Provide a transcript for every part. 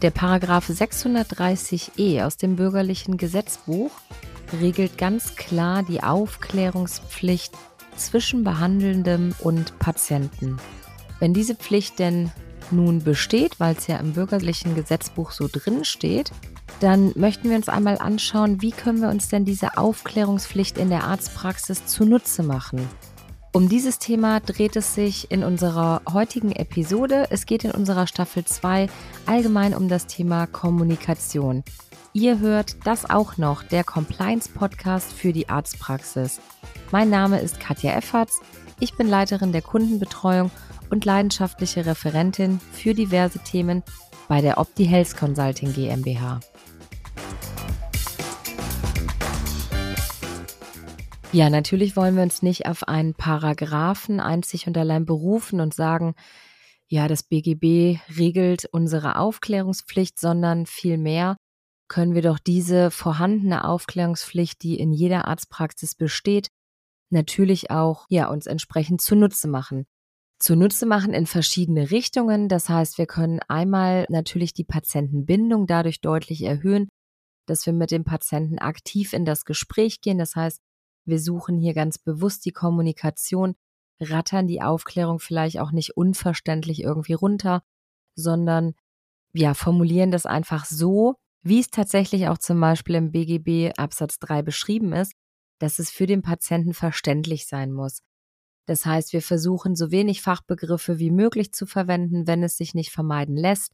Der Paragraph 630e aus dem bürgerlichen Gesetzbuch regelt ganz klar die Aufklärungspflicht zwischen Behandelndem und Patienten. Wenn diese Pflicht denn nun besteht, weil es ja im bürgerlichen Gesetzbuch so drin steht, dann möchten wir uns einmal anschauen, wie können wir uns denn diese Aufklärungspflicht in der Arztpraxis zunutze machen. Um dieses Thema dreht es sich in unserer heutigen Episode. Es geht in unserer Staffel 2 allgemein um das Thema Kommunikation. Ihr hört das auch noch, der Compliance-Podcast für die Arztpraxis. Mein Name ist Katja Efferts. Ich bin Leiterin der Kundenbetreuung und leidenschaftliche Referentin für diverse Themen bei der Opti Health Consulting GmbH. Ja, natürlich wollen wir uns nicht auf einen Paragraphen einzig und allein berufen und sagen, ja, das BGB regelt unsere Aufklärungspflicht, sondern vielmehr können wir doch diese vorhandene Aufklärungspflicht, die in jeder Arztpraxis besteht, natürlich auch ja uns entsprechend zunutze machen. Zunutze machen in verschiedene Richtungen. Das heißt, wir können einmal natürlich die Patientenbindung dadurch deutlich erhöhen, dass wir mit dem Patienten aktiv in das Gespräch gehen. Das heißt, wir suchen hier ganz bewusst die Kommunikation, rattern die Aufklärung vielleicht auch nicht unverständlich irgendwie runter, sondern ja, formulieren das einfach so, wie es tatsächlich auch zum Beispiel im BGB Absatz 3 beschrieben ist, dass es für den Patienten verständlich sein muss. Das heißt, wir versuchen so wenig Fachbegriffe wie möglich zu verwenden, wenn es sich nicht vermeiden lässt.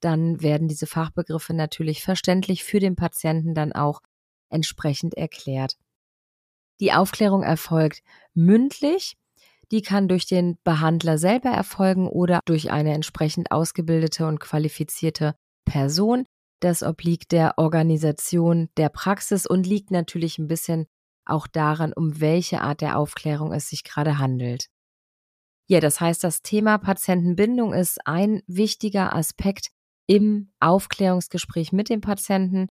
Dann werden diese Fachbegriffe natürlich verständlich für den Patienten dann auch entsprechend erklärt. Die Aufklärung erfolgt mündlich. Die kann durch den Behandler selber erfolgen oder durch eine entsprechend ausgebildete und qualifizierte Person. Das obliegt der Organisation der Praxis und liegt natürlich ein bisschen auch daran, um welche Art der Aufklärung es sich gerade handelt. Ja, das heißt, das Thema Patientenbindung ist ein wichtiger Aspekt im Aufklärungsgespräch mit dem Patienten.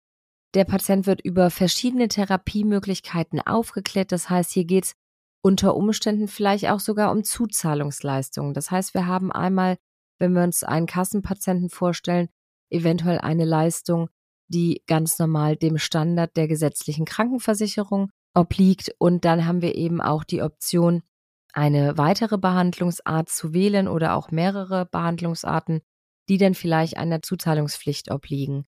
Der Patient wird über verschiedene Therapiemöglichkeiten aufgeklärt. Das heißt, hier geht es unter Umständen vielleicht auch sogar um Zuzahlungsleistungen. Das heißt, wir haben einmal, wenn wir uns einen Kassenpatienten vorstellen, eventuell eine Leistung, die ganz normal dem Standard der gesetzlichen Krankenversicherung obliegt. Und dann haben wir eben auch die Option, eine weitere Behandlungsart zu wählen oder auch mehrere Behandlungsarten, die dann vielleicht einer Zuzahlungspflicht obliegen.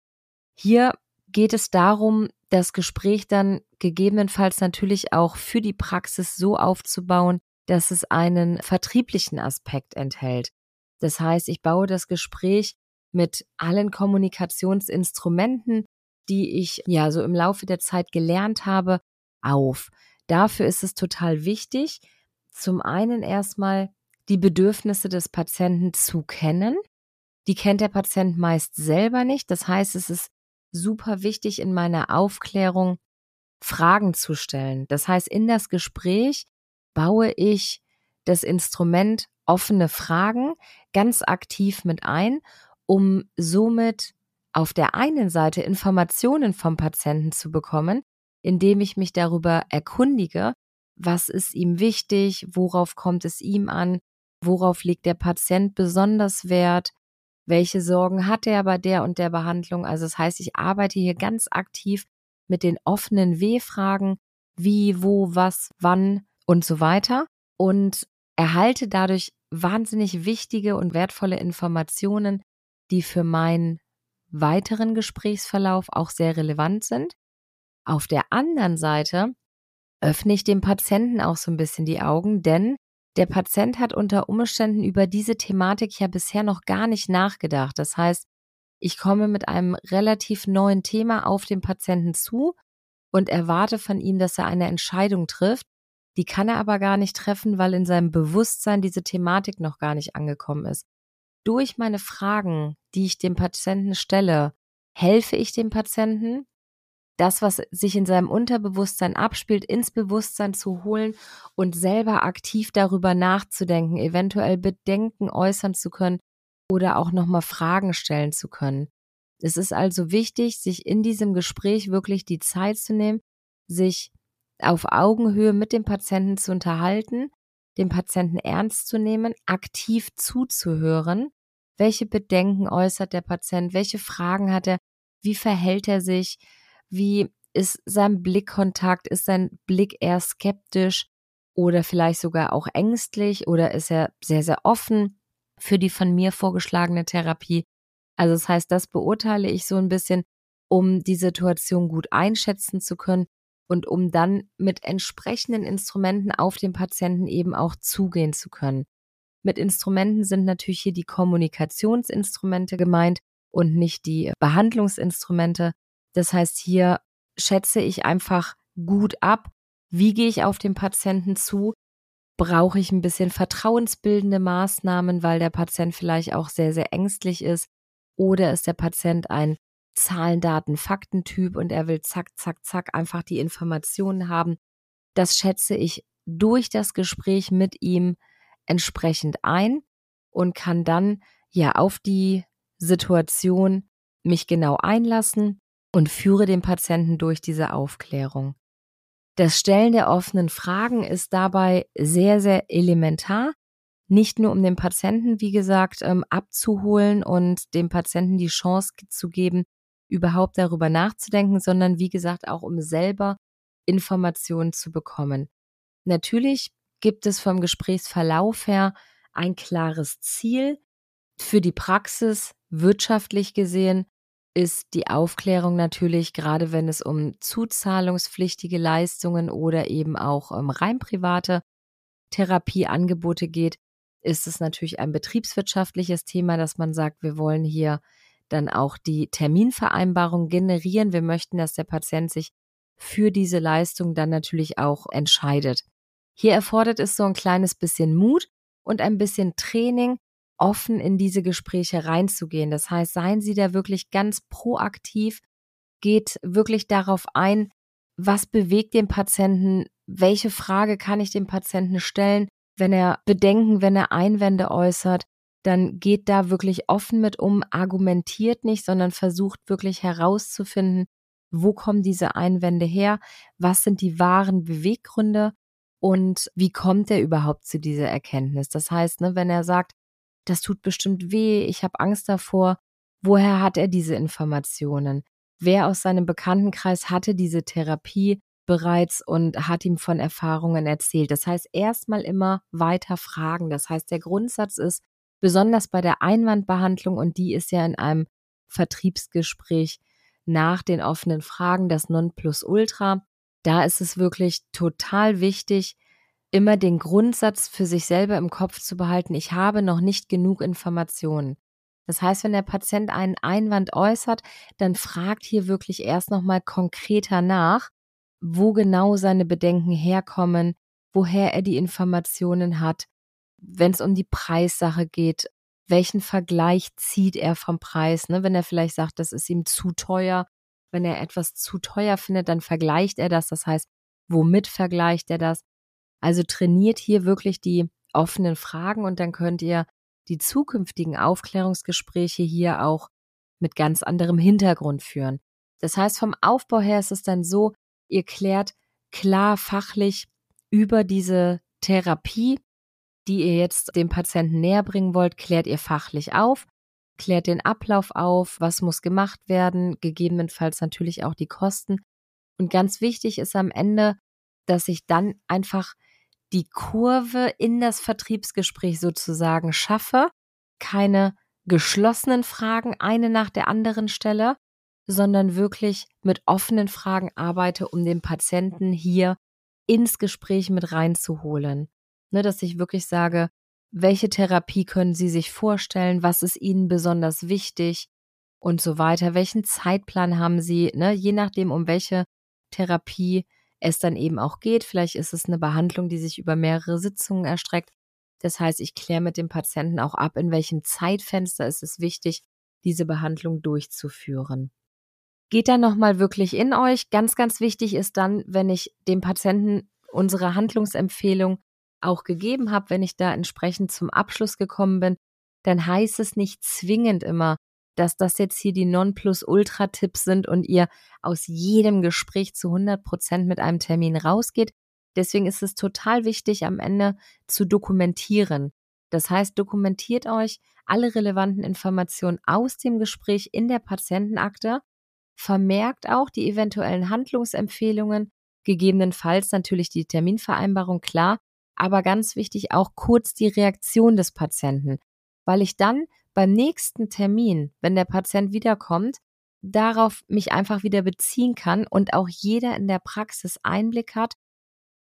Hier geht es darum, das Gespräch dann gegebenenfalls natürlich auch für die Praxis so aufzubauen, dass es einen vertrieblichen Aspekt enthält. Das heißt, ich baue das Gespräch mit allen Kommunikationsinstrumenten, die ich ja so im Laufe der Zeit gelernt habe, auf. Dafür ist es total wichtig, zum einen erstmal die Bedürfnisse des Patienten zu kennen. Die kennt der Patient meist selber nicht. Das heißt, es ist super wichtig in meiner Aufklärung, Fragen zu stellen. Das heißt, in das Gespräch baue ich das Instrument offene Fragen ganz aktiv mit ein, um somit auf der einen Seite Informationen vom Patienten zu bekommen, indem ich mich darüber erkundige, was ist ihm wichtig, worauf kommt es ihm an, worauf legt der Patient besonders Wert, welche Sorgen hat er bei der und der Behandlung. Also das heißt, ich arbeite hier ganz aktiv mit den offenen W-Fragen, wie, wo, was, wann und so weiter und erhalte dadurch wahnsinnig wichtige und wertvolle Informationen, die für meinen weiteren Gesprächsverlauf auch sehr relevant sind. Auf der anderen Seite öffne ich dem Patienten auch so ein bisschen die Augen, denn der Patient hat unter Umständen über diese Thematik ja bisher noch gar nicht nachgedacht. Das heißt, ich komme mit einem relativ neuen Thema auf den Patienten zu und erwarte von ihm, dass er eine Entscheidung trifft. Die kann er aber gar nicht treffen, weil in seinem Bewusstsein diese Thematik noch gar nicht angekommen ist. Durch meine Fragen, die ich dem Patienten stelle, helfe ich dem Patienten, das, was sich in seinem Unterbewusstsein abspielt, ins Bewusstsein zu holen und selber aktiv darüber nachzudenken, eventuell Bedenken äußern zu können oder auch nochmal Fragen stellen zu können. Es ist also wichtig, sich in diesem Gespräch wirklich die Zeit zu nehmen, sich auf Augenhöhe mit dem Patienten zu unterhalten, den Patienten ernst zu nehmen, aktiv zuzuhören, welche Bedenken äußert der Patient, welche Fragen hat er, wie verhält er sich, wie ist sein Blickkontakt, ist sein Blick eher skeptisch oder vielleicht sogar auch ängstlich oder ist er sehr, sehr offen für die von mir vorgeschlagene Therapie. Also das heißt, das beurteile ich so ein bisschen, um die Situation gut einschätzen zu können und um dann mit entsprechenden Instrumenten auf den Patienten eben auch zugehen zu können. Mit Instrumenten sind natürlich hier die Kommunikationsinstrumente gemeint und nicht die Behandlungsinstrumente. Das heißt, hier schätze ich einfach gut ab, wie gehe ich auf den Patienten zu, brauche ich ein bisschen vertrauensbildende Maßnahmen, weil der Patient vielleicht auch sehr, sehr ängstlich ist, oder ist der Patient ein Zahlen, Daten, Faktentyp und er will zack, zack, zack einfach die Informationen haben. Das schätze ich durch das Gespräch mit ihm entsprechend ein und kann dann ja auf die Situation mich genau einlassen und führe den Patienten durch diese Aufklärung. Das Stellen der offenen Fragen ist dabei sehr, sehr elementar. Nicht nur um den Patienten, wie gesagt, ähm, abzuholen und dem Patienten die Chance zu geben, überhaupt darüber nachzudenken, sondern wie gesagt auch um selber Informationen zu bekommen. Natürlich gibt es vom Gesprächsverlauf her ein klares Ziel. Für die Praxis wirtschaftlich gesehen ist die Aufklärung natürlich, gerade wenn es um zuzahlungspflichtige Leistungen oder eben auch um rein private Therapieangebote geht, ist es natürlich ein betriebswirtschaftliches Thema, dass man sagt, wir wollen hier dann auch die Terminvereinbarung generieren. Wir möchten, dass der Patient sich für diese Leistung dann natürlich auch entscheidet. Hier erfordert es so ein kleines bisschen Mut und ein bisschen Training, offen in diese Gespräche reinzugehen. Das heißt, seien Sie da wirklich ganz proaktiv, geht wirklich darauf ein, was bewegt den Patienten, welche Frage kann ich dem Patienten stellen, wenn er Bedenken, wenn er Einwände äußert, dann geht da wirklich offen mit um, argumentiert nicht, sondern versucht wirklich herauszufinden, wo kommen diese Einwände her, was sind die wahren Beweggründe? Und wie kommt er überhaupt zu dieser Erkenntnis. Das heißt, ne, wenn er sagt, das tut bestimmt weh, ich habe Angst davor, woher hat er diese Informationen? Wer aus seinem Bekanntenkreis hatte diese Therapie bereits und hat ihm von Erfahrungen erzählt? Das heißt, erstmal immer weiter fragen. Das heißt, der Grundsatz ist, besonders bei der Einwandbehandlung, und die ist ja in einem Vertriebsgespräch nach den offenen Fragen das Nonplusultra. Da ist es wirklich total wichtig, immer den Grundsatz für sich selber im Kopf zu behalten, ich habe noch nicht genug Informationen. Das heißt, wenn der Patient einen Einwand äußert, dann fragt hier wirklich erst nochmal konkreter nach, wo genau seine Bedenken herkommen, woher er die Informationen hat, wenn es um die Preissache geht, welchen Vergleich zieht er vom Preis? Ne? Wenn er vielleicht sagt, das ist ihm zu teuer, wenn er etwas zu teuer findet, dann vergleicht er das. Das heißt, womit vergleicht er das? Also trainiert hier wirklich die offenen Fragen und dann könnt ihr die zukünftigen Aufklärungsgespräche hier auch mit ganz anderem Hintergrund führen. Das heißt, vom Aufbau her ist es dann so, ihr klärt klar fachlich über diese Therapie, die ihr jetzt dem Patienten näher bringen wollt, klärt ihr fachlich auf, klärt den Ablauf auf, was muss gemacht werden, gegebenenfalls natürlich auch die Kosten. Und ganz wichtig ist am Ende, dass ich dann einfach die Kurve in das Vertriebsgespräch sozusagen schaffe, keine geschlossenen Fragen eine nach der anderen stelle, sondern wirklich mit offenen Fragen arbeite, um den Patienten hier ins Gespräch mit reinzuholen. Ne, dass ich wirklich sage, welche Therapie können Sie sich vorstellen, was ist Ihnen besonders wichtig? Und so weiter, welchen Zeitplan haben Sie, ne, je nachdem, um welche Therapie es dann eben auch geht. Vielleicht ist es eine Behandlung, die sich über mehrere Sitzungen erstreckt. Das heißt, ich kläre mit dem Patienten auch ab, in welchem Zeitfenster ist es wichtig, diese Behandlung durchzuführen. Geht dann nochmal wirklich in euch. Ganz, ganz wichtig ist dann, wenn ich dem Patienten unsere Handlungsempfehlung auch gegeben habe, wenn ich da entsprechend zum Abschluss gekommen bin, dann heißt es nicht zwingend immer, dass das jetzt hier die Nonplusultra-Tipps sind und ihr aus jedem Gespräch zu 100 Prozent mit einem Termin rausgeht. Deswegen ist es total wichtig, am Ende zu dokumentieren. Das heißt, dokumentiert euch alle relevanten Informationen aus dem Gespräch in der Patientenakte, vermerkt auch die eventuellen Handlungsempfehlungen, gegebenenfalls natürlich die Terminvereinbarung, klar, aber ganz wichtig auch kurz die Reaktion des Patienten, weil ich dann beim nächsten Termin, wenn der Patient wiederkommt, darauf mich einfach wieder beziehen kann und auch jeder in der Praxis Einblick hat.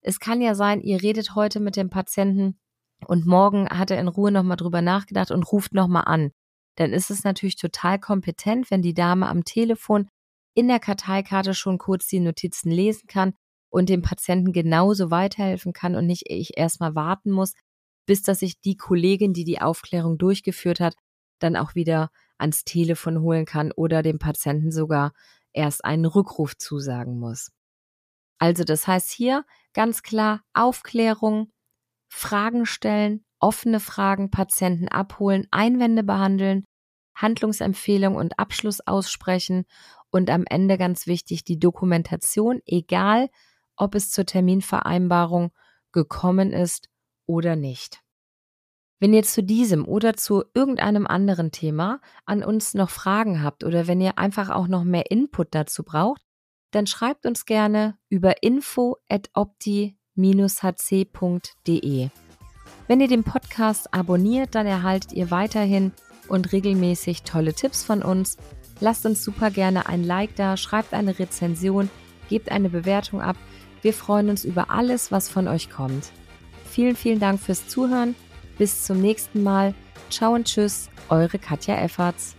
Es kann ja sein, ihr redet heute mit dem Patienten und morgen hat er in Ruhe nochmal drüber nachgedacht und ruft nochmal an. Dann ist es natürlich total kompetent, wenn die Dame am Telefon in der Karteikarte schon kurz die Notizen lesen kann und dem Patienten genauso weiterhelfen kann und nicht ich erstmal warten muss, bis dass sich die Kollegin, die die Aufklärung durchgeführt hat, dann auch wieder ans Telefon holen kann oder dem Patienten sogar erst einen Rückruf zusagen muss. Also das heißt hier ganz klar Aufklärung, Fragen stellen, offene Fragen, Patienten abholen, Einwände behandeln, Handlungsempfehlung und Abschluss aussprechen und am Ende ganz wichtig die Dokumentation, egal ob es zur Terminvereinbarung gekommen ist oder nicht. Wenn ihr zu diesem oder zu irgendeinem anderen Thema an uns noch Fragen habt oder wenn ihr einfach auch noch mehr Input dazu braucht, dann schreibt uns gerne über info at opti-hc.de. Wenn ihr den Podcast abonniert, dann erhaltet ihr weiterhin und regelmäßig tolle Tipps von uns. Lasst uns super gerne ein Like da, schreibt eine Rezension, gebt eine Bewertung ab. Wir freuen uns über alles, was von euch kommt. Vielen, vielen Dank fürs Zuhören bis zum nächsten Mal. Ciao und tschüss, eure Katja Efferts.